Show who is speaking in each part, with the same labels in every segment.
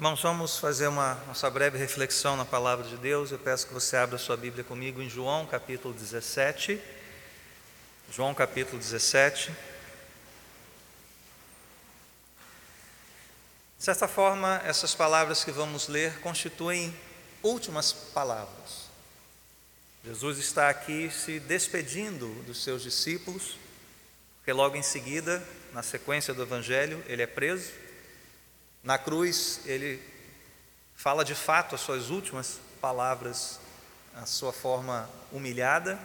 Speaker 1: Irmãos, vamos fazer uma nossa breve reflexão na palavra de Deus. Eu peço que você abra sua Bíblia comigo em João capítulo 17. João capítulo 17. De certa forma, essas palavras que vamos ler constituem últimas palavras. Jesus está aqui se despedindo dos seus discípulos, porque logo em seguida, na sequência do Evangelho, ele é preso na cruz, ele fala de fato as suas últimas palavras, a sua forma humilhada,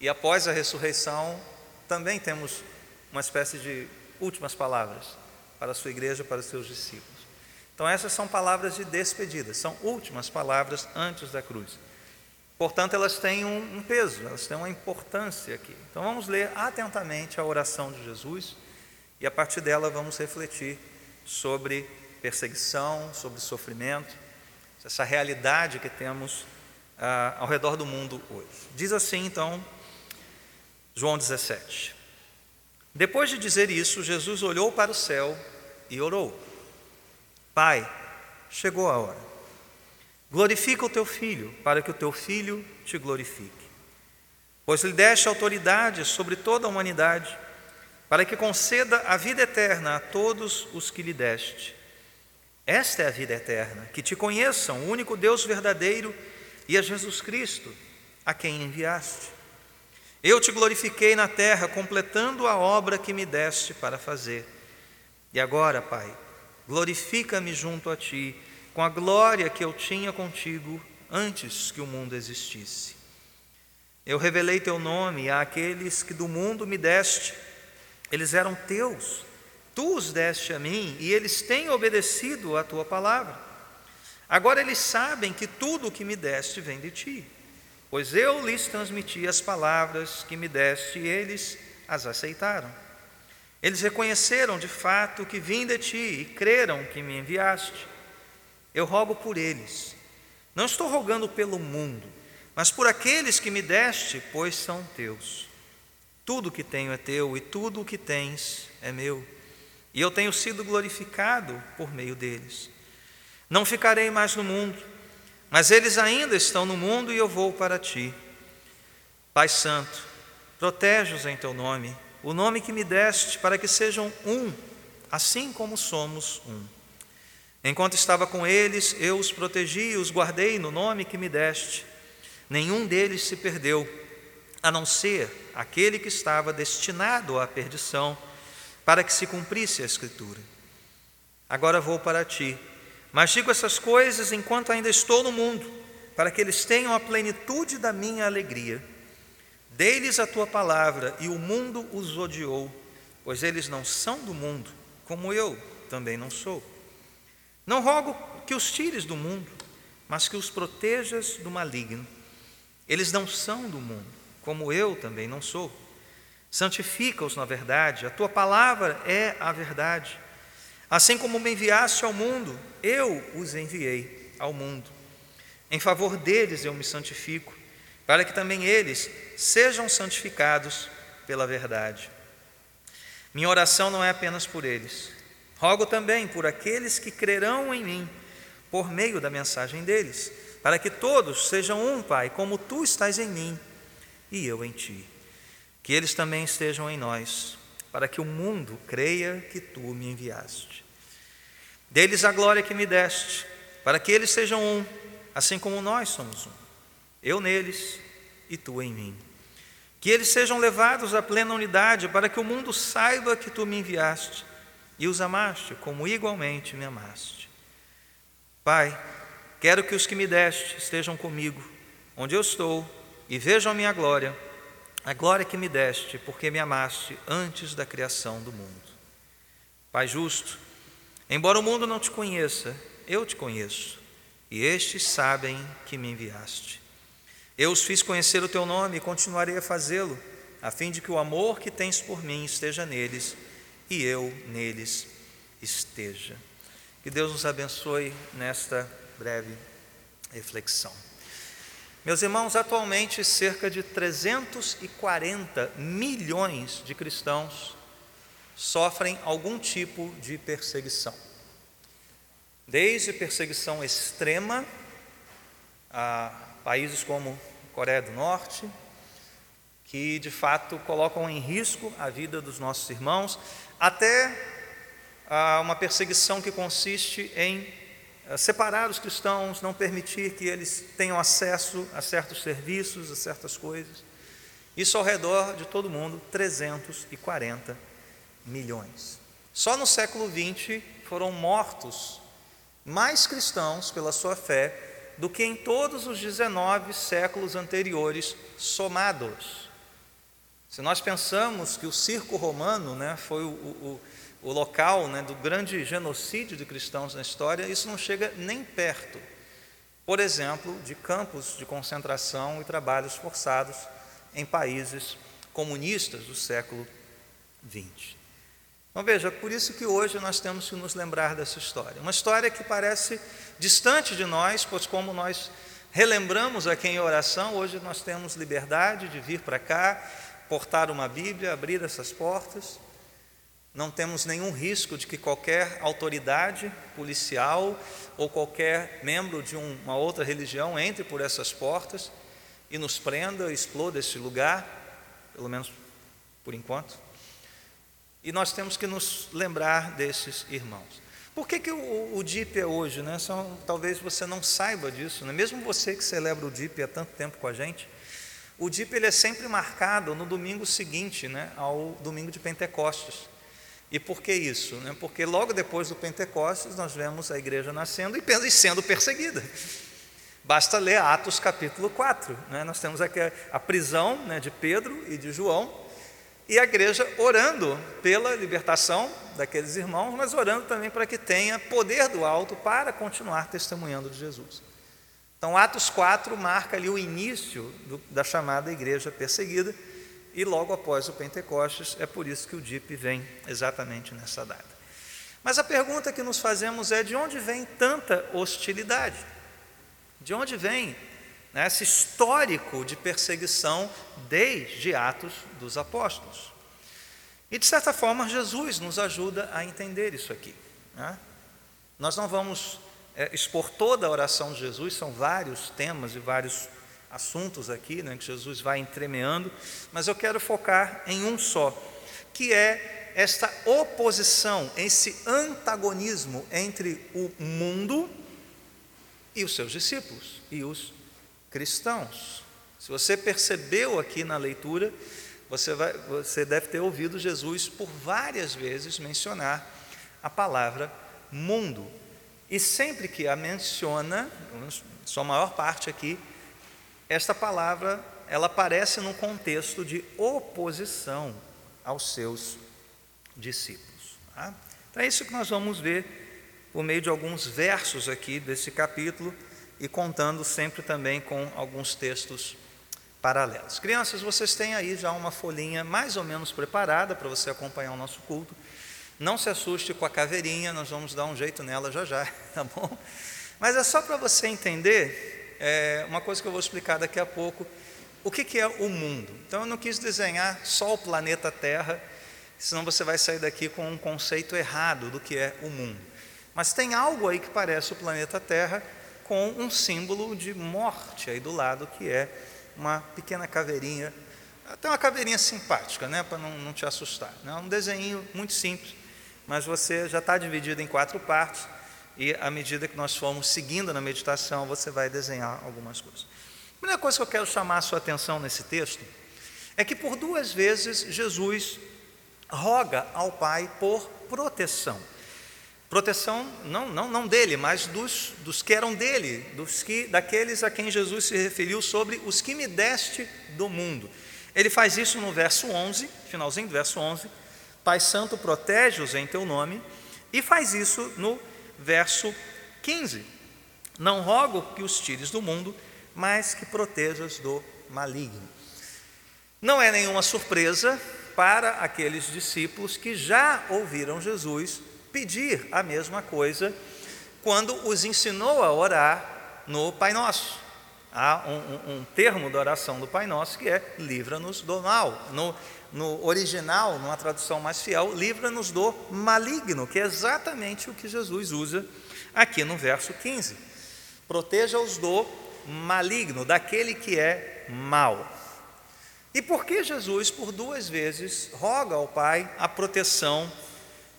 Speaker 1: e após a ressurreição, também temos uma espécie de últimas palavras para a sua igreja, para os seus discípulos. Então, essas são palavras de despedida, são últimas palavras antes da cruz. Portanto, elas têm um, peso, elas têm uma importância aqui. Então, vamos ler atentamente a oração de Jesus e a partir dela vamos refletir sobre perseguição, sobre sofrimento, essa realidade que temos ah, ao redor do mundo hoje. Diz assim, então, João 17. Depois de dizer isso, Jesus olhou para o céu e orou: Pai, chegou a hora. Glorifica o teu filho, para que o teu filho te glorifique. Pois lhe deste autoridade sobre toda a humanidade para que conceda a vida eterna a todos os que lhe deste. Esta é a vida eterna, que te conheçam, o único Deus verdadeiro, e a Jesus Cristo, a quem enviaste. Eu te glorifiquei na terra, completando a obra que me deste para fazer. E agora, Pai, glorifica-me junto a ti, com a glória que eu tinha contigo antes que o mundo existisse. Eu revelei teu nome àqueles que do mundo me deste eles eram teus, tu os deste a mim e eles têm obedecido à tua palavra. Agora eles sabem que tudo o que me deste vem de ti, pois eu lhes transmiti as palavras que me deste e eles as aceitaram. Eles reconheceram de fato que vim de ti e creram que me enviaste. Eu rogo por eles. Não estou rogando pelo mundo, mas por aqueles que me deste, pois são teus. Tudo que tenho é teu e tudo o que tens é meu. E eu tenho sido glorificado por meio deles. Não ficarei mais no mundo, mas eles ainda estão no mundo e eu vou para ti. Pai Santo, protege-os em teu nome, o nome que me deste, para que sejam um, assim como somos um. Enquanto estava com eles, eu os protegi e os guardei no nome que me deste. Nenhum deles se perdeu a não ser aquele que estava destinado à perdição, para que se cumprisse a Escritura. Agora vou para ti, mas digo essas coisas enquanto ainda estou no mundo, para que eles tenham a plenitude da minha alegria. Dei-lhes a tua palavra e o mundo os odiou, pois eles não são do mundo, como eu também não sou. Não rogo que os tires do mundo, mas que os protejas do maligno. Eles não são do mundo como eu também não sou. Santifica-os na verdade, a tua palavra é a verdade. Assim como me enviaste ao mundo, eu os enviei ao mundo. Em favor deles eu me santifico, para que também eles sejam santificados pela verdade. Minha oração não é apenas por eles, rogo também por aqueles que crerão em mim, por meio da mensagem deles, para que todos sejam um, Pai, como tu estás em mim e eu em ti. Que eles também estejam em nós, para que o mundo creia que tu me enviaste. Deles a glória que me deste, para que eles sejam um, assim como nós somos um. Eu neles e tu em mim. Que eles sejam levados à plena unidade, para que o mundo saiba que tu me enviaste e os amaste, como igualmente me amaste. Pai, quero que os que me deste estejam comigo, onde eu estou e vejam a minha glória, a glória que me deste, porque me amaste antes da criação do mundo. Pai justo, embora o mundo não te conheça, eu te conheço, e estes sabem que me enviaste. Eu os fiz conhecer o teu nome e continuarei a fazê-lo, a fim de que o amor que tens por mim esteja neles e eu neles esteja. Que Deus nos abençoe nesta breve reflexão. Meus irmãos, atualmente cerca de 340 milhões de cristãos sofrem algum tipo de perseguição. desde perseguição extrema a países como Coreia do Norte, que de fato colocam em risco a vida dos nossos irmãos, até a uma perseguição que consiste em separar os cristãos, não permitir que eles tenham acesso a certos serviços, a certas coisas. Isso ao redor de todo mundo, 340 milhões. Só no século XX foram mortos mais cristãos pela sua fé do que em todos os 19 séculos anteriores somados. Se nós pensamos que o circo romano né, foi o, o, o local né, do grande genocídio de cristãos na história, isso não chega nem perto, por exemplo, de campos de concentração e trabalhos forçados em países comunistas do século XX. Então veja, por isso que hoje nós temos que nos lembrar dessa história. Uma história que parece distante de nós, pois como nós relembramos aqui em oração, hoje nós temos liberdade de vir para cá, portar uma Bíblia, abrir essas portas. Não temos nenhum risco de que qualquer autoridade policial ou qualquer membro de uma outra religião entre por essas portas e nos prenda, exploda este lugar, pelo menos por enquanto. E nós temos que nos lembrar desses irmãos. Por que, que o, o DIP é hoje? Né? Talvez você não saiba disso, né? mesmo você que celebra o DIP há tanto tempo com a gente, o DIP ele é sempre marcado no domingo seguinte né, ao domingo de Pentecostes. E por que isso? Né? Porque logo depois do Pentecostes nós vemos a igreja nascendo e sendo perseguida. Basta ler Atos capítulo 4. Né? Nós temos aqui a prisão né, de Pedro e de João, e a igreja orando pela libertação daqueles irmãos, mas orando também para que tenha poder do alto para continuar testemunhando de Jesus. Então, Atos 4 marca ali o início do, da chamada igreja perseguida, e logo após o Pentecostes, é por isso que o DIP vem exatamente nessa data. Mas a pergunta que nos fazemos é: de onde vem tanta hostilidade? De onde vem né, esse histórico de perseguição desde Atos dos Apóstolos. E de certa forma, Jesus nos ajuda a entender isso aqui. Né? Nós não vamos é, expor toda a oração de Jesus, são vários temas e vários assuntos aqui né, que Jesus vai entremeando, mas eu quero focar em um só, que é esta oposição, esse antagonismo entre o mundo e os seus discípulos e os cristãos. Se você percebeu aqui na leitura, você, vai, você deve ter ouvido Jesus por várias vezes mencionar a palavra mundo. E sempre que a menciona, sua maior parte aqui, esta palavra ela aparece num contexto de oposição aos seus discípulos. Tá? Então é isso que nós vamos ver por meio de alguns versos aqui desse capítulo e contando sempre também com alguns textos paralelos. Crianças, vocês têm aí já uma folhinha mais ou menos preparada para você acompanhar o nosso culto. Não se assuste com a caveirinha, nós vamos dar um jeito nela já já, tá bom? Mas é só para você entender é, uma coisa que eu vou explicar daqui a pouco. O que, que é o mundo? Então eu não quis desenhar só o planeta Terra, senão você vai sair daqui com um conceito errado do que é o mundo. Mas tem algo aí que parece o planeta Terra com um símbolo de morte aí do lado, que é uma pequena caveirinha, até uma caveirinha simpática, né, para não, não te assustar. Né? Um desenho muito simples, mas você já está dividido em quatro partes, e à medida que nós formos seguindo na meditação, você vai desenhar algumas coisas. A primeira coisa que eu quero chamar a sua atenção nesse texto é que por duas vezes Jesus roga ao Pai por proteção. Proteção não, não, não dele, mas dos, dos que eram dele, dos que, daqueles a quem Jesus se referiu sobre os que me deste do mundo. Ele faz isso no verso 11, finalzinho do verso 11. Pai Santo, protege-os em teu nome. E faz isso no verso 15. Não rogo que os tires do mundo, mas que protejas do maligno. Não é nenhuma surpresa para aqueles discípulos que já ouviram Jesus pedir a mesma coisa quando os ensinou a orar no Pai Nosso. há um, um, um, termo da oração do Pai Nosso que é livra-nos do mal. No, no original, numa tradução mais fiel, livra-nos do maligno, que é exatamente o que Jesus usa aqui no verso 15. Proteja-os do maligno, daquele que é mal. E por que Jesus, por duas vezes, roga ao Pai a proteção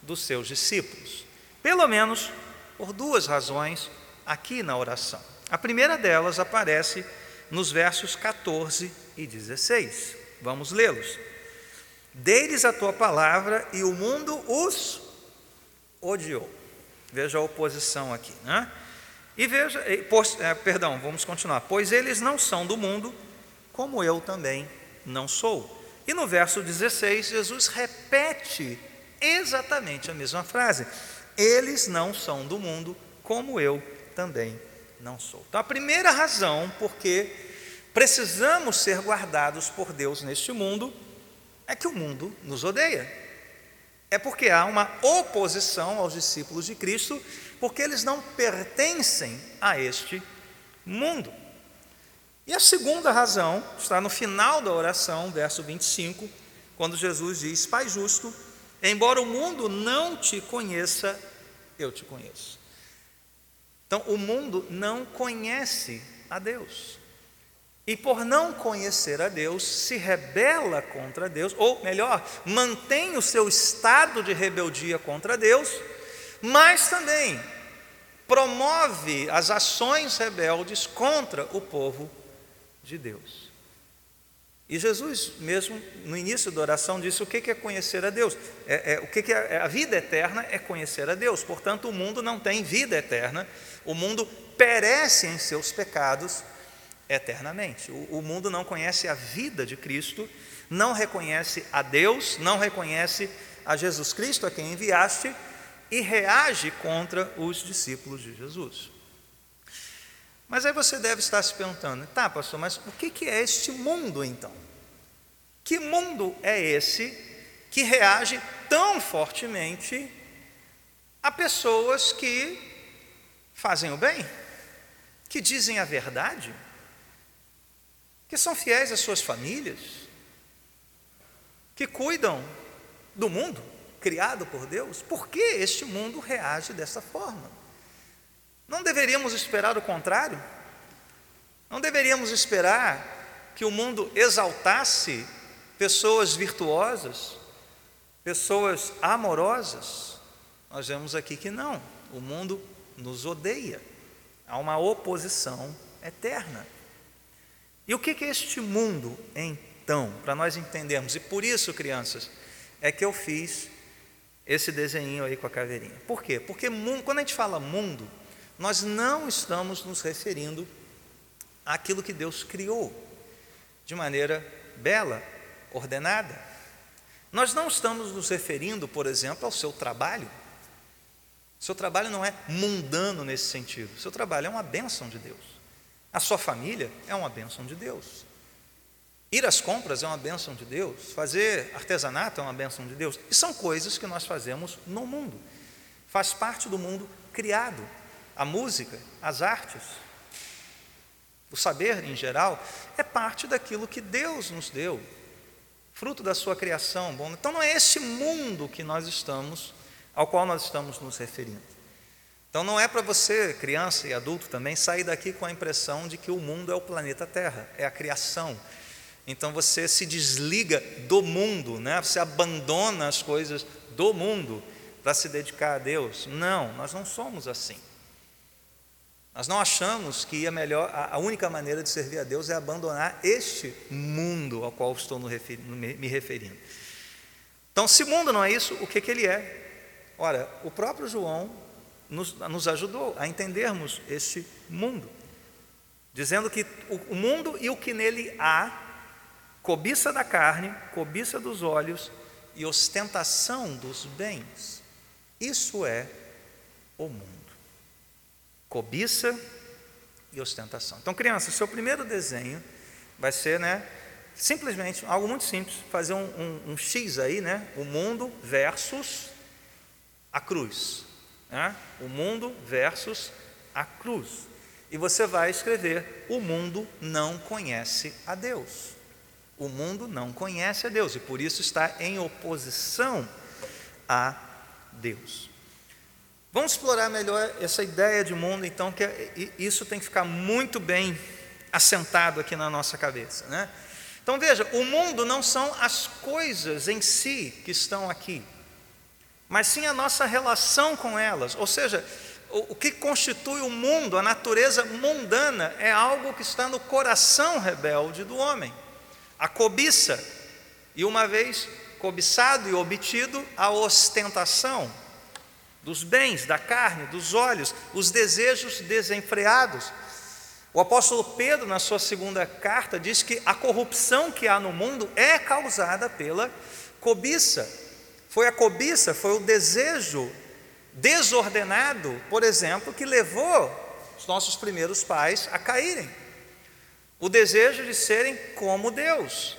Speaker 1: dos seus discípulos? Pelo menos por duas razões aqui na oração. A primeira delas aparece nos versos 14 e 16. Vamos lê-los. Deles a tua palavra e o mundo os odiou. Veja a oposição aqui, né? E veja, pois, é, perdão, vamos continuar. Pois eles não são do mundo, como eu também não sou. E no verso 16, Jesus repete exatamente a mesma frase. Eles não são do mundo, como eu também não sou. Então, a primeira razão porque precisamos ser guardados por Deus neste mundo é que o mundo nos odeia. É porque há uma oposição aos discípulos de Cristo, porque eles não pertencem a este mundo. E a segunda razão está no final da oração, verso 25, quando Jesus diz: Pai justo, embora o mundo não te conheça, eu te conheço. Então, o mundo não conhece a Deus. E por não conhecer a Deus, se rebela contra Deus, ou melhor, mantém o seu estado de rebeldia contra Deus, mas também promove as ações rebeldes contra o povo de Deus. E Jesus, mesmo no início da oração, disse: o que é conhecer a Deus? É, é o que é a vida eterna é conhecer a Deus. Portanto, o mundo não tem vida eterna, o mundo perece em seus pecados eternamente. O, o mundo não conhece a vida de Cristo, não reconhece a Deus, não reconhece a Jesus Cristo, a quem enviaste, e reage contra os discípulos de Jesus. Mas aí você deve estar se perguntando, tá, pastor, mas o que é este mundo então? Que mundo é esse que reage tão fortemente a pessoas que fazem o bem, que dizem a verdade, que são fiéis às suas famílias, que cuidam do mundo criado por Deus, por que este mundo reage dessa forma? Não deveríamos esperar o contrário? Não deveríamos esperar que o mundo exaltasse pessoas virtuosas, pessoas amorosas? Nós vemos aqui que não, o mundo nos odeia, há uma oposição eterna. E o que é este mundo, então, para nós entendermos? E por isso, crianças, é que eu fiz esse desenho aí com a caveirinha. Por quê? Porque mundo, quando a gente fala mundo, nós não estamos nos referindo àquilo que Deus criou de maneira bela, ordenada. Nós não estamos nos referindo, por exemplo, ao seu trabalho. Seu trabalho não é mundano nesse sentido. Seu trabalho é uma bênção de Deus. A sua família é uma bênção de Deus. Ir às compras é uma bênção de Deus. Fazer artesanato é uma bênção de Deus. E são coisas que nós fazemos no mundo. Faz parte do mundo criado. A música, as artes, o saber em geral, é parte daquilo que Deus nos deu, fruto da sua criação. Bom, então não é esse mundo que nós estamos, ao qual nós estamos nos referindo. Então não é para você, criança e adulto também, sair daqui com a impressão de que o mundo é o planeta Terra, é a criação. Então você se desliga do mundo, né? você abandona as coisas do mundo para se dedicar a Deus. Não, nós não somos assim. Nós não achamos que a melhor, a única maneira de servir a Deus é abandonar este mundo ao qual estou me referindo. Então, se mundo não é isso, o que, que ele é? Ora, o próprio João nos, nos ajudou a entendermos este mundo, dizendo que o, o mundo e o que nele há, cobiça da carne, cobiça dos olhos e ostentação dos bens, isso é o mundo. Cobiça e ostentação. Então, criança, seu primeiro desenho vai ser, né, simplesmente algo muito simples, fazer um, um, um X aí, né, o mundo versus a cruz. Né? O mundo versus a cruz. e você vai escrever: O mundo não conhece a Deus. O mundo não conhece a Deus e por isso está em oposição a Deus. Vamos explorar melhor essa ideia de mundo, então, que é, isso tem que ficar muito bem assentado aqui na nossa cabeça, né? Então veja, o mundo não são as coisas em si que estão aqui, mas sim a nossa relação com elas. Ou seja, o, que constitui o mundo, a natureza mundana, é algo que está no coração rebelde do homem. A cobiça, e uma vez cobiçado e obtido, a ostentação dos bens, da carne, dos olhos, os desejos desenfreados. O apóstolo Pedro, na sua segunda carta, diz que a corrupção que há no mundo é causada pela cobiça. Foi a cobiça, foi o desejo desordenado, por exemplo, que levou os nossos primeiros pais a caírem. O desejo de serem como Deus.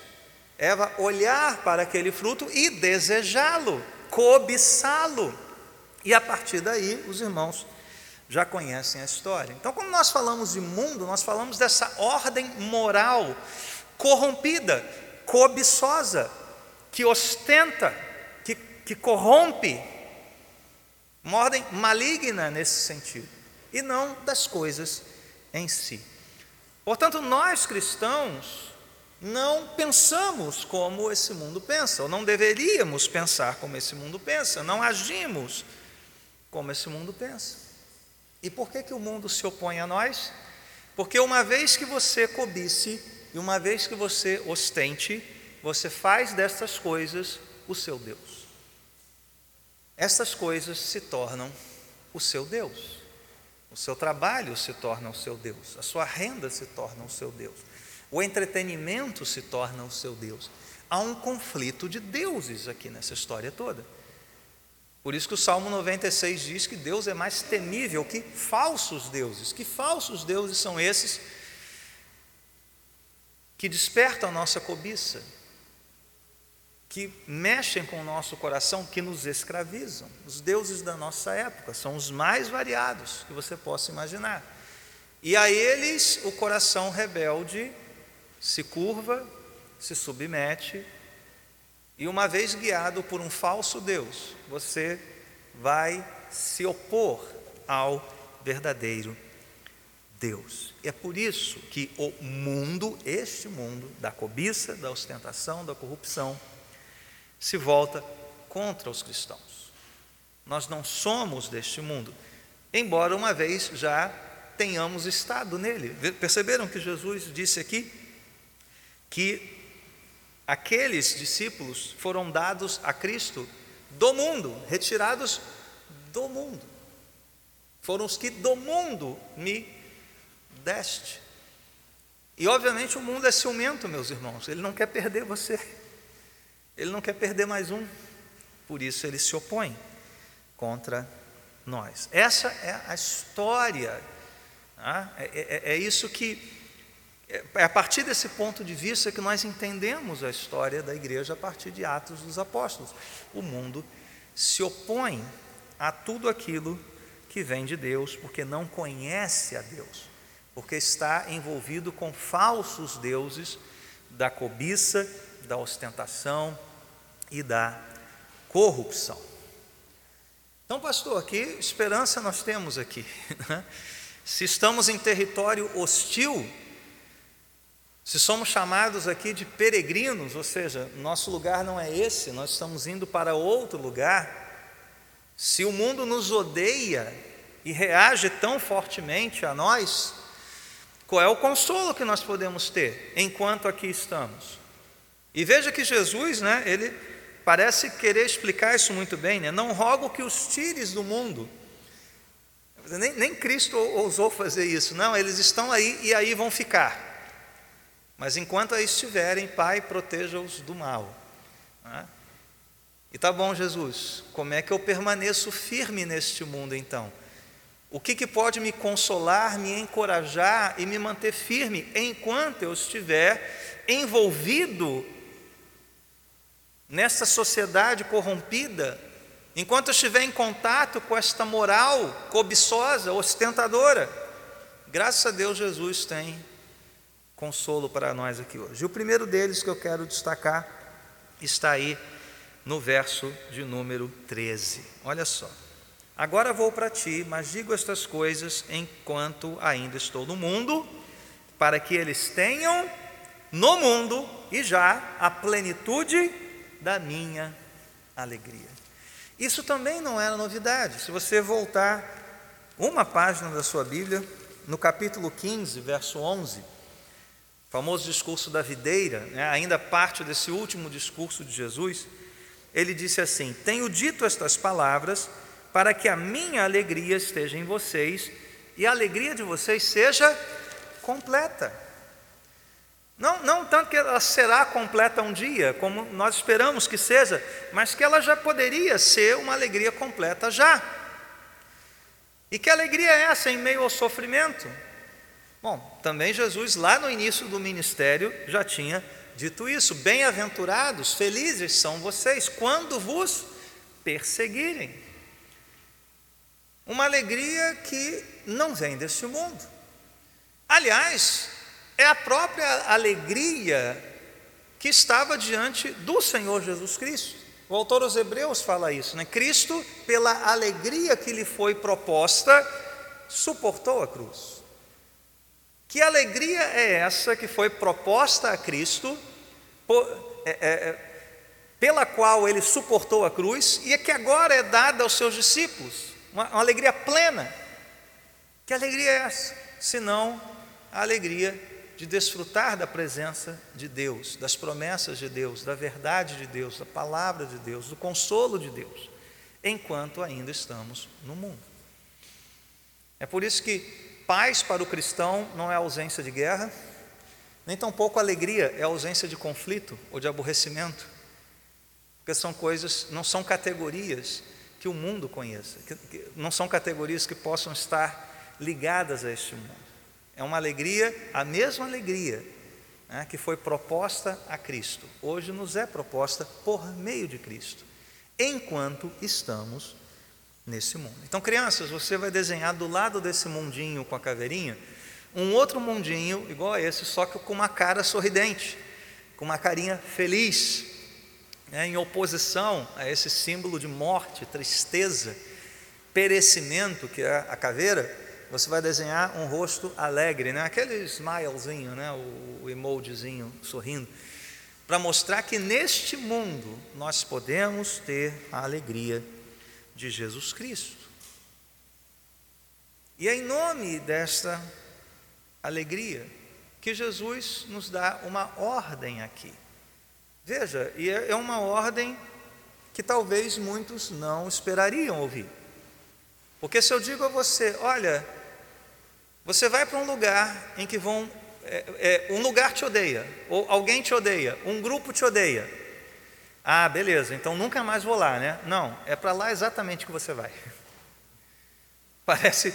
Speaker 1: Eva olhar para aquele fruto e desejá-lo, cobiçá-lo. E a partir daí, os irmãos já conhecem a história. Então, quando nós falamos de mundo, nós falamos dessa ordem moral corrompida, cobiçosa, que ostenta, que, corrompe, uma ordem maligna nesse sentido, e não das coisas em si. Portanto, nós cristãos não pensamos como esse mundo pensa, ou não deveríamos pensar como esse mundo pensa, não agimos como esse mundo pensa. E por que, que o mundo se opõe a nós? Porque uma vez que você cobice e uma vez que você ostente, você faz destas coisas o seu Deus essas coisas se tornam o seu Deus. O seu trabalho se torna o seu Deus, a sua renda se torna o seu Deus, o entretenimento se torna o seu Deus. Há um conflito de deuses aqui nessa história toda. Por isso que o Salmo 96 diz que Deus é mais temível que falsos deuses. Que falsos deuses são esses que despertam a nossa cobiça, que mexem com o nosso coração, que nos escravizam. Os deuses da nossa época são os mais variados que você possa imaginar. E a eles o coração rebelde se curva, se submete, e uma vez guiado por um falso Deus, você vai se opor ao verdadeiro Deus. É por isso que o mundo, este mundo da cobiça, da ostentação, da corrupção, se volta contra os cristãos. Nós não somos deste mundo, embora uma vez já tenhamos estado nele. Perceberam que Jesus disse aqui que aqueles discípulos foram dados a Cristo do mundo, retirados do mundo. Foram os que do mundo me deste. E obviamente o mundo é ciumento, meus irmãos, ele não quer perder você. Ele não quer perder mais um, por isso ele se opõe contra nós. Essa é a história, tá? é, é, é, isso que, é, é a partir desse ponto de vista que nós entendemos a história da igreja a partir de Atos dos Apóstolos. O mundo se opõe a tudo aquilo que vem de Deus, porque não conhece a Deus, porque está envolvido com falsos deuses da cobiça da ostentação e da corrupção. Então, pastor, que esperança nós temos aqui? Né? Se estamos em território hostil, se somos chamados aqui de peregrinos, ou seja, nosso lugar não é esse, nós estamos indo para outro lugar. Se o mundo nos odeia e reage tão fortemente a nós, qual é o consolo que nós podemos ter enquanto aqui estamos? E veja que Jesus, né, ele parece querer explicar isso muito bem, né? Não rogo que os tires do mundo. Nem, nem Cristo ousou fazer isso, não, eles estão aí e aí vão ficar. Mas enquanto aí estiverem, Pai, proteja-os do mal. Né? E tá bom, Jesus, como é que eu permaneço firme neste mundo então? O que, que pode me consolar, me encorajar e me manter firme enquanto eu estiver envolvido nessa sociedade corrompida, enquanto estiver em contato com esta moral cobiçosa, ostentadora, graças a Deus, Jesus tem consolo para nós aqui hoje. E o primeiro deles que eu quero destacar está aí no verso de número 13. Olha só. Agora vou para ti, mas digo estas coisas enquanto ainda estou no mundo, para que eles tenham no mundo e já a plenitude da minha alegria. Isso também não era novidade. Se você voltar uma página da sua Bíblia, no capítulo 15, verso 11, famoso discurso da videira, né, ainda parte desse último discurso de Jesus, ele disse assim: Tenho dito estas palavras para que a minha alegria esteja em vocês e a alegria de vocês seja completa. Não, não tanto que ela será completa um dia, como nós esperamos que seja, mas que ela já poderia ser uma alegria completa já. E que alegria é essa em meio ao sofrimento? Bom, também Jesus, lá no início do ministério, já tinha dito isso: Bem-aventurados, felizes são vocês quando vos perseguirem. Uma alegria que não vem deste mundo. Aliás, é a própria alegria que estava diante do Senhor Jesus Cristo. O autor aos Hebreus fala isso, né? Cristo, pela alegria que lhe foi proposta, suportou a cruz. Que alegria é essa que foi proposta a Cristo, por, é, é, é, pela qual ele suportou a cruz e é que agora é dada aos seus discípulos? Uma, uma alegria plena. Que alegria é essa? Senão a alegria de desfrutar da presença de Deus, das promessas de Deus, da verdade de Deus, da palavra de Deus, do consolo de Deus, enquanto ainda estamos no mundo. É por isso que Paz para o cristão não é ausência de guerra, nem tampouco alegria é ausência de conflito ou de aborrecimento, porque são coisas, não são categorias que o mundo conheça, que, não são categorias que possam estar ligadas a este mundo. É uma alegria, a mesma alegria né, que foi proposta a Cristo, hoje nos é proposta por meio de Cristo, enquanto estamos nesse mundo. Então, crianças, você vai desenhar do lado desse mundinho com a caveirinha um outro mundinho igual a esse, só que com uma cara sorridente, com uma carinha feliz, né, em oposição a esse símbolo de morte, tristeza, perecimento que é a caveira. Você vai desenhar um rosto alegre, né? aquele smilezinho, né? o, emojizinho sorrindo, para mostrar que neste mundo nós podemos ter a alegria de Jesus Cristo. E é em nome desta alegria que Jesus nos dá uma ordem aqui. Veja, e é, é uma ordem que talvez muitos não esperariam ouvir. Porque se eu digo a você, olha, você vai para um lugar em que vão. É, é, um lugar te odeia, ou alguém te odeia, um grupo te odeia. Ah, beleza, então nunca mais vou lá, né? Não, é para lá exatamente que você vai. Parece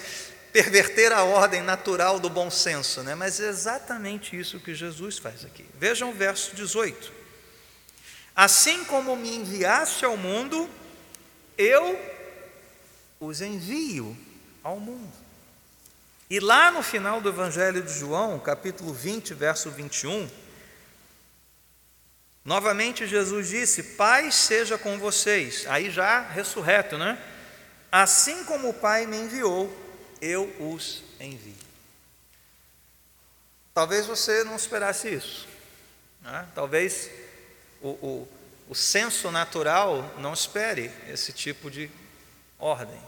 Speaker 1: perverter a ordem natural do bom senso, né? Mas é exatamente isso que Jesus faz aqui. Vejam o verso 18. Assim como me enviaste ao mundo, eu os envio ao mundo. E lá no final do Evangelho de João, capítulo 20, verso 21, Novamente Jesus disse: Pai seja com vocês. Aí já ressurreto, né? Assim como o Pai me enviou, eu os envio. Talvez você não esperasse isso. Né? Talvez o, o, o senso natural não espere esse tipo de ordem.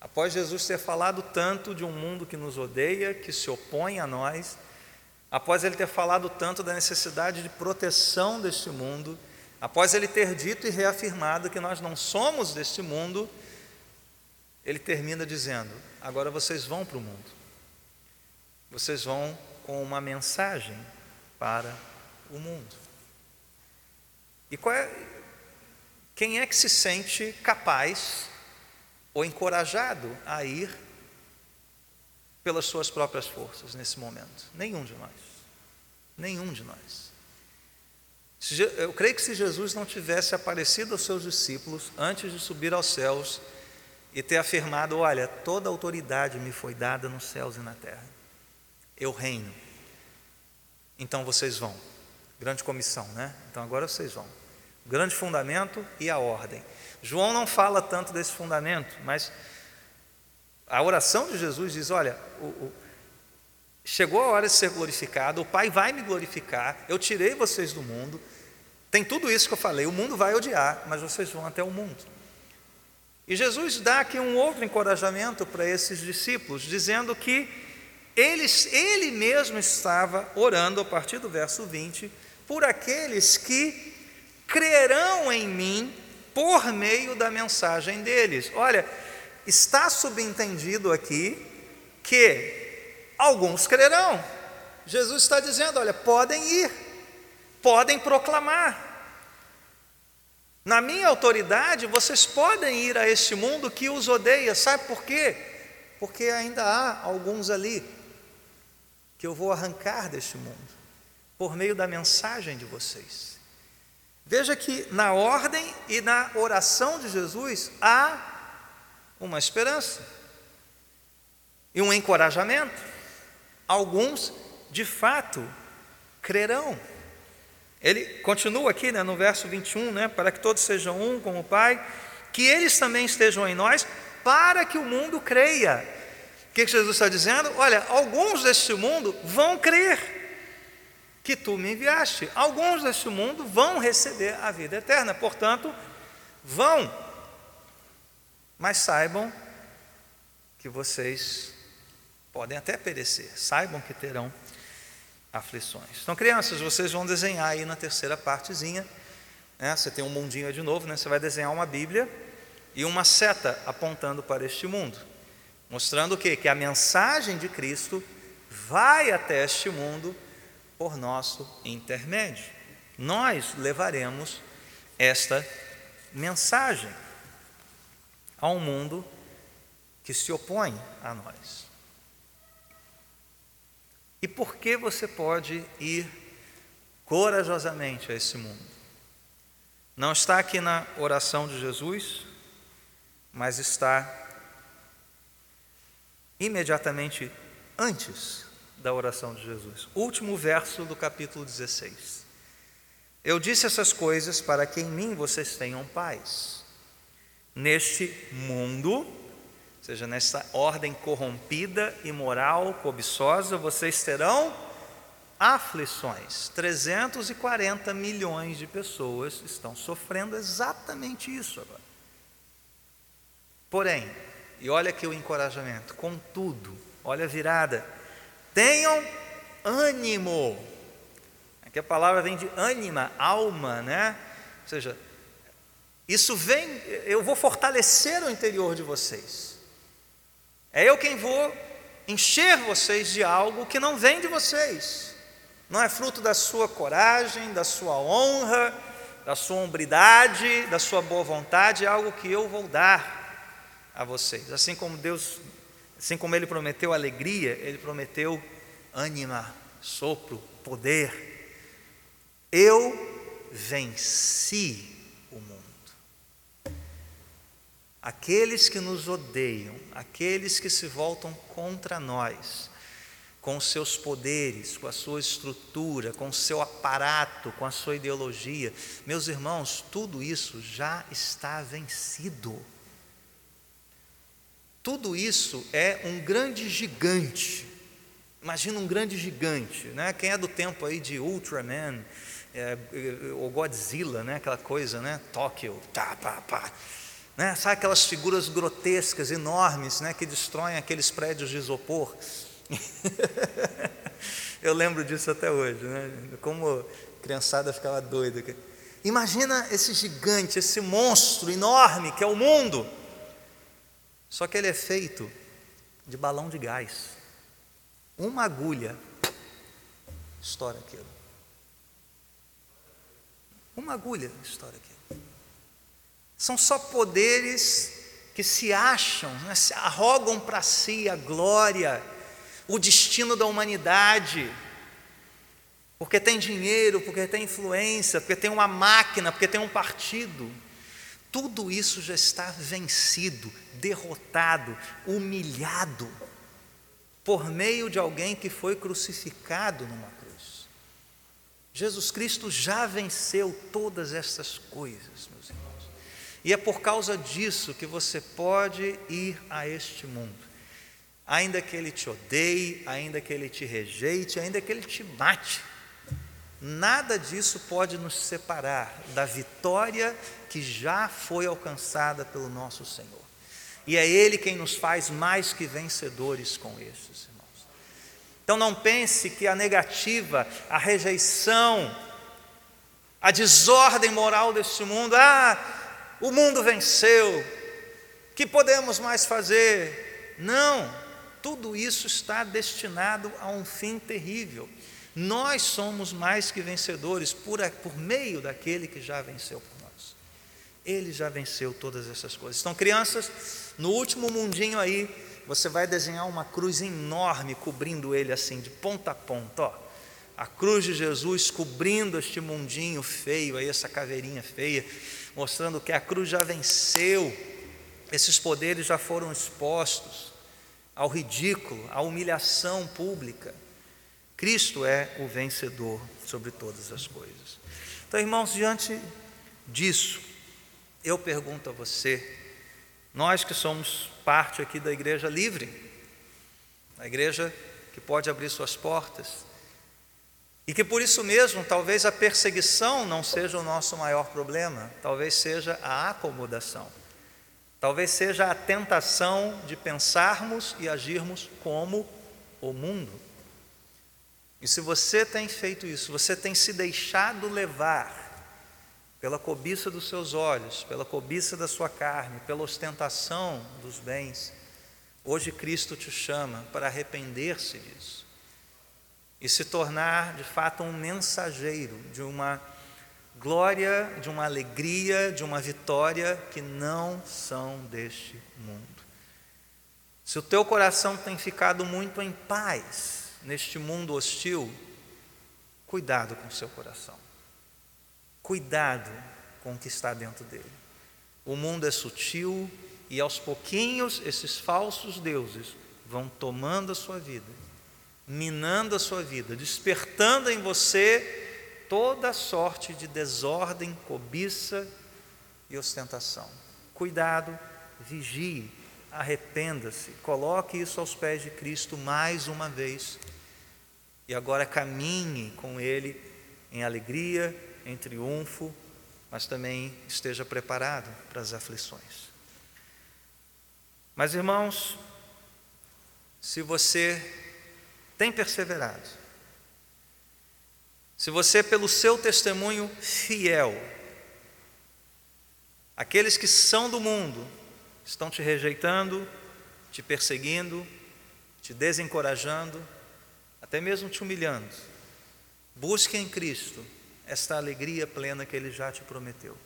Speaker 1: Após Jesus ter falado tanto de um mundo que nos odeia, que se opõe a nós, após ele ter falado tanto da necessidade de proteção deste mundo, após ele ter dito e reafirmado que nós não somos deste mundo, ele termina dizendo: agora vocês vão para o mundo, vocês vão com uma mensagem para o mundo. E é, quem é que se sente capaz ou encorajado a ir pelas suas próprias forças nesse momento. Nenhum de nós. Nenhum de nós. Eu creio que se Jesus não tivesse aparecido aos seus discípulos antes de subir aos céus, e ter afirmado: Olha, toda autoridade me foi dada nos céus e na terra, eu reino. Então vocês vão. Grande comissão, né? Então agora vocês vão. Grande fundamento e a ordem. João não fala tanto desse fundamento, mas a oração de Jesus diz: Olha, o, o, chegou a hora de ser glorificado, o Pai vai me glorificar, eu tirei vocês do mundo, tem tudo isso que eu falei, o mundo vai odiar, mas vocês vão até o mundo. E Jesus dá aqui um outro encorajamento para esses discípulos, dizendo que eles, ele mesmo estava orando, a partir do verso 20, por aqueles que crerão em mim por meio da mensagem deles. Olha, está subentendido aqui que alguns crerão. Jesus está dizendo: olha, podem ir, podem proclamar. Na minha autoridade, vocês podem ir a este mundo que os odeia, sabe por quê? Porque ainda há alguns ali que eu vou arrancar deste mundo, por meio da mensagem de vocês. Veja que na ordem e na oração de Jesus há uma esperança e um encorajamento. Alguns, de fato, crerão. Ele continua aqui né, no verso 21, né, para que todos sejam um como o Pai, que eles também estejam em nós, para que o mundo creia. O que Jesus está dizendo? Olha, alguns deste mundo vão crer que tu me enviaste. Alguns deste mundo vão receber a vida eterna, portanto, vão. Mas saibam que vocês podem até perecer, saibam que terão aflições. Então, crianças, vocês vão desenhar aí na terceira partezinha, né? Você tem um mundinho de novo, né? Você vai desenhar uma Bíblia e uma seta apontando para este mundo, mostrando o quê? Que a mensagem de Cristo vai até este mundo por nosso intermédio. Nós levaremos esta mensagem ao mundo que se opõe a nós. E por que você pode ir corajosamente a esse mundo? Não está aqui na oração de Jesus, mas está imediatamente antes da oração de Jesus. Último verso do capítulo 16. Eu disse essas coisas para que em mim vocês tenham paz. Neste mundo, ou seja, nessa ordem corrompida, imoral, cobiçosa, vocês terão aflições. 340 milhões de pessoas estão sofrendo exatamente isso agora. Porém, e olha aqui o encorajamento, contudo, olha a virada, Tenham ânimo. Aqui a palavra vem de ânima, alma, né? Ou seja, isso vem, eu vou fortalecer o interior de vocês. É eu quem vou encher vocês de algo que não vem de vocês. Não é fruto da sua coragem, da sua honra, da sua hombridade, da sua boa vontade, é algo que eu vou dar a vocês. Assim como Deus Assim como ele prometeu alegria, ele prometeu ânima, sopro, poder. Eu venci o mundo. Aqueles que nos odeiam, aqueles que se voltam contra nós, com seus poderes, com a sua estrutura, com o seu aparato, com a sua ideologia, meus irmãos, tudo isso já está vencido. Tudo isso é um grande gigante. Imagina um grande gigante, né? Quem é do tempo aí de Ultraman, é, ou Godzilla, né? Aquela coisa, né? Tóquio, tá, pá, pá. Né? Sabe aquelas figuras grotescas, enormes, né? Que destroem aqueles prédios de isopor. Eu lembro disso até hoje, né? Como a criançada ficava doida. Imagina esse gigante, esse monstro enorme que é o mundo. Só que ele é feito de balão de gás. Uma agulha estoura aquilo. Uma agulha estoura aquilo. São só poderes que se acham, né, se arrogam para si a glória, o destino da humanidade, porque tem dinheiro, porque tem influência, porque tem uma máquina, porque tem um partido. Tudo isso já está vencido, derrotado, humilhado, por meio de alguém que foi crucificado numa cruz. Jesus Cristo já venceu todas estas coisas, meus irmãos. E é por causa disso que você pode ir a este mundo. Ainda que ele te odeie, ainda que ele te rejeite, ainda que ele te mate, Nada disso pode nos separar da vitória que já foi alcançada pelo nosso Senhor. E é Ele quem nos faz mais que vencedores com estes irmãos. Então não pense que a negativa, a rejeição, a desordem moral deste mundo, ah, o mundo venceu, que podemos mais fazer? Não, tudo isso está destinado a um fim terrível. Nós somos mais que vencedores por, por meio daquele que já venceu por nós. Ele já venceu todas essas coisas. Então, crianças, no último mundinho aí, você vai desenhar uma cruz enorme cobrindo ele assim, de ponta a ponta, ó. A cruz de Jesus cobrindo este mundinho feio aí, essa caveirinha feia, mostrando que a cruz já venceu, esses poderes já foram expostos ao ridículo, à humilhação pública. Cristo é o vencedor sobre todas as coisas. Então, irmãos, diante disso, eu pergunto a você, nós que somos parte aqui da igreja livre, a igreja que pode abrir suas portas, e que por isso mesmo, talvez a perseguição não seja o nosso maior problema, talvez seja a acomodação, talvez seja a tentação de pensarmos e agirmos como o mundo. E se você tem feito isso, você tem se deixado levar pela cobiça dos seus olhos, pela cobiça da sua carne, pela ostentação dos bens, hoje Cristo te chama para arrepender-se disso e se tornar de fato um mensageiro de uma glória, de uma alegria, de uma vitória que não são deste mundo. Se o teu coração tem ficado muito em paz, neste mundo hostil, cuidado com o seu coração. Cuidado com o que está dentro dele. O mundo é sutil e aos pouquinhos esses falsos deuses vão tomando a sua vida, minando a sua vida, despertando em você toda sorte de desordem, cobiça e ostentação. Cuidado, vigie, arrependa-se, coloque isso aos pés de Cristo mais uma vez e agora caminhe com Ele em alegria, em triunfo, mas também esteja preparado para as aflições. Mas irmãos, se você tem perseverado, se você, pelo seu testemunho fiel, aqueles que são do mundo estão te rejeitando, te perseguindo, te desencorajando, até mesmo te humilhando, busque em Cristo esta alegria plena que Ele já te prometeu.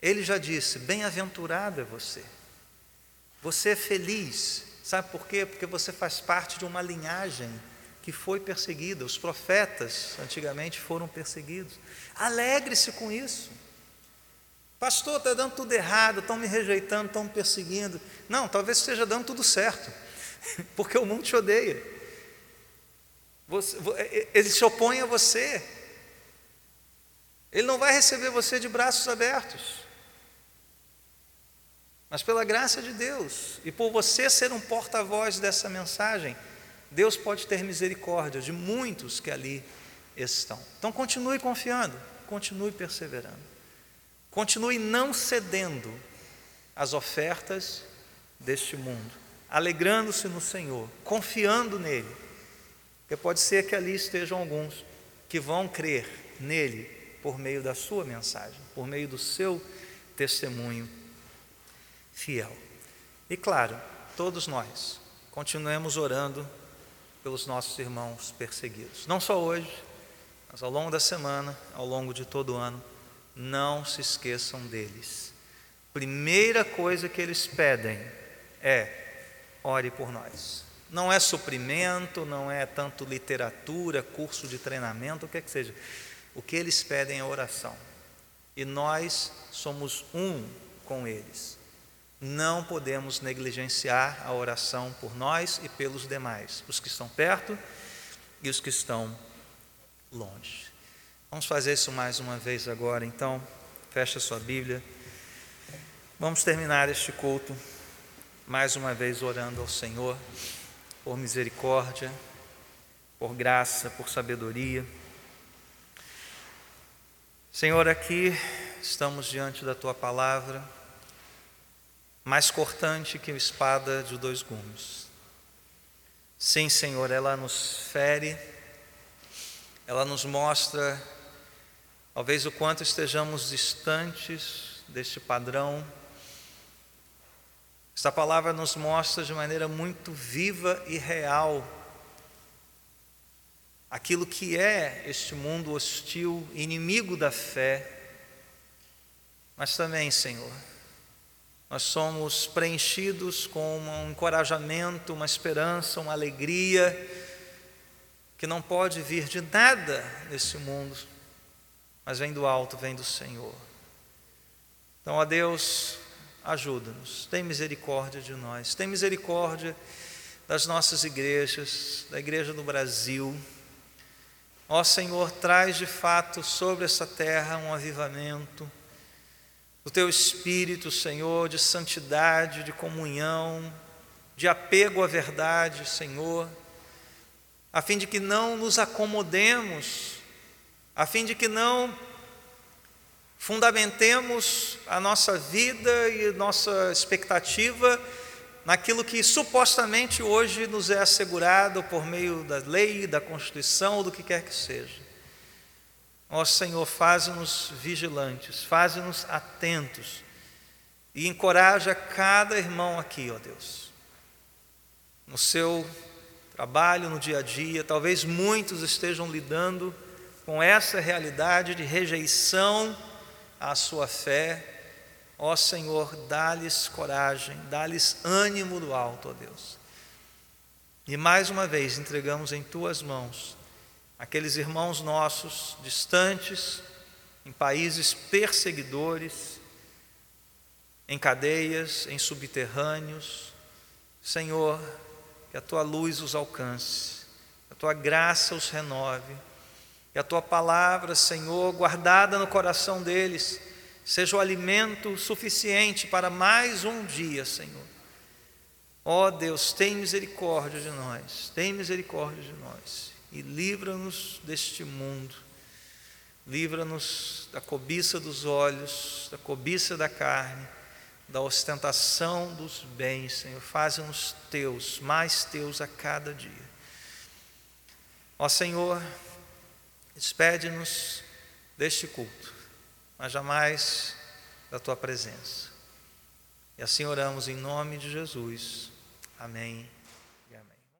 Speaker 1: Ele já disse: Bem-aventurado é você, você é feliz, sabe por quê? Porque você faz parte de uma linhagem que foi perseguida, os profetas antigamente foram perseguidos. Alegre-se com isso. Pastor, está dando tudo errado, estão me rejeitando, estão me perseguindo. Não, talvez esteja dando tudo certo, porque o mundo te odeia. Você, ele se opõe a você. Ele não vai receber você de braços abertos. Mas pela graça de Deus e por você ser um porta-voz dessa mensagem, Deus pode ter misericórdia de muitos que ali estão. Então continue confiando, continue perseverando. Continue não cedendo às ofertas deste mundo, alegrando-se no Senhor, confiando nele porque pode ser que ali estejam alguns que vão crer nele por meio da sua mensagem, por meio do seu testemunho fiel. E claro, todos nós continuemos orando pelos nossos irmãos perseguidos. Não só hoje, mas ao longo da semana, ao longo de todo o ano, não se esqueçam deles. Primeira coisa que eles pedem é: ore por nós. Não é suprimento, não é tanto literatura, curso de treinamento, o que é que seja. O que eles pedem é oração. e nós somos um com eles. Não podemos negligenciar a oração por nós e pelos demais, os que estão perto e os que estão longe. Vamos fazer isso mais uma vez agora, então. Fecha sua Bíblia. Vamos terminar este culto mais uma vez orando ao Senhor por misericórdia, por graça, por sabedoria. Senhor, aqui estamos diante da tua palavra, mais cortante que a espada de dois gumes. Sim, Senhor, ela nos fere, ela nos mostra, talvez o quanto estejamos distantes deste padrão. Esta palavra nos mostra de maneira muito viva e real aquilo que é este mundo hostil, inimigo da fé, mas também, Senhor, nós somos preenchidos com um encorajamento, uma esperança, uma alegria que não pode vir de nada nesse mundo, mas vem do alto, vem do Senhor. Então, ó Deus, ajuda-nos, tem misericórdia de nós, tem misericórdia das nossas igrejas, da igreja do Brasil. Ó Senhor, traz de fato sobre essa terra um avivamento, o teu espírito, Senhor, de santidade, de comunhão, de apego à verdade, Senhor, a fim de que não nos acomodemos, a fim de que não fundamentemos a nossa vida e nossa expectativa naquilo que supostamente hoje nos é assegurado por meio da lei, da Constituição ou do que quer que seja. Ó Senhor, faze-nos vigilantes, faze-nos atentos e encoraja cada irmão aqui, ó Deus, no seu trabalho, no dia a dia. Talvez muitos estejam lidando com essa realidade de rejeição à sua fé. Ó Senhor, dá-lhes coragem, dá-lhes ânimo do alto, ó Deus. E mais uma vez entregamos em tuas mãos aqueles irmãos nossos distantes, em países perseguidores, em cadeias, em subterrâneos. Senhor, que a tua luz os alcance, que a tua graça os renove e a tua palavra, Senhor, guardada no coração deles, seja o alimento suficiente para mais um dia, Senhor. Ó oh, Deus, tem misericórdia de nós, tem misericórdia de nós e livra-nos deste mundo. Livra-nos da cobiça dos olhos, da cobiça da carne, da ostentação dos bens, Senhor. Faze-nos teus, mais teus a cada dia. Ó Senhor, Despede-nos deste culto, mas jamais da tua presença. E assim oramos em nome de Jesus. Amém.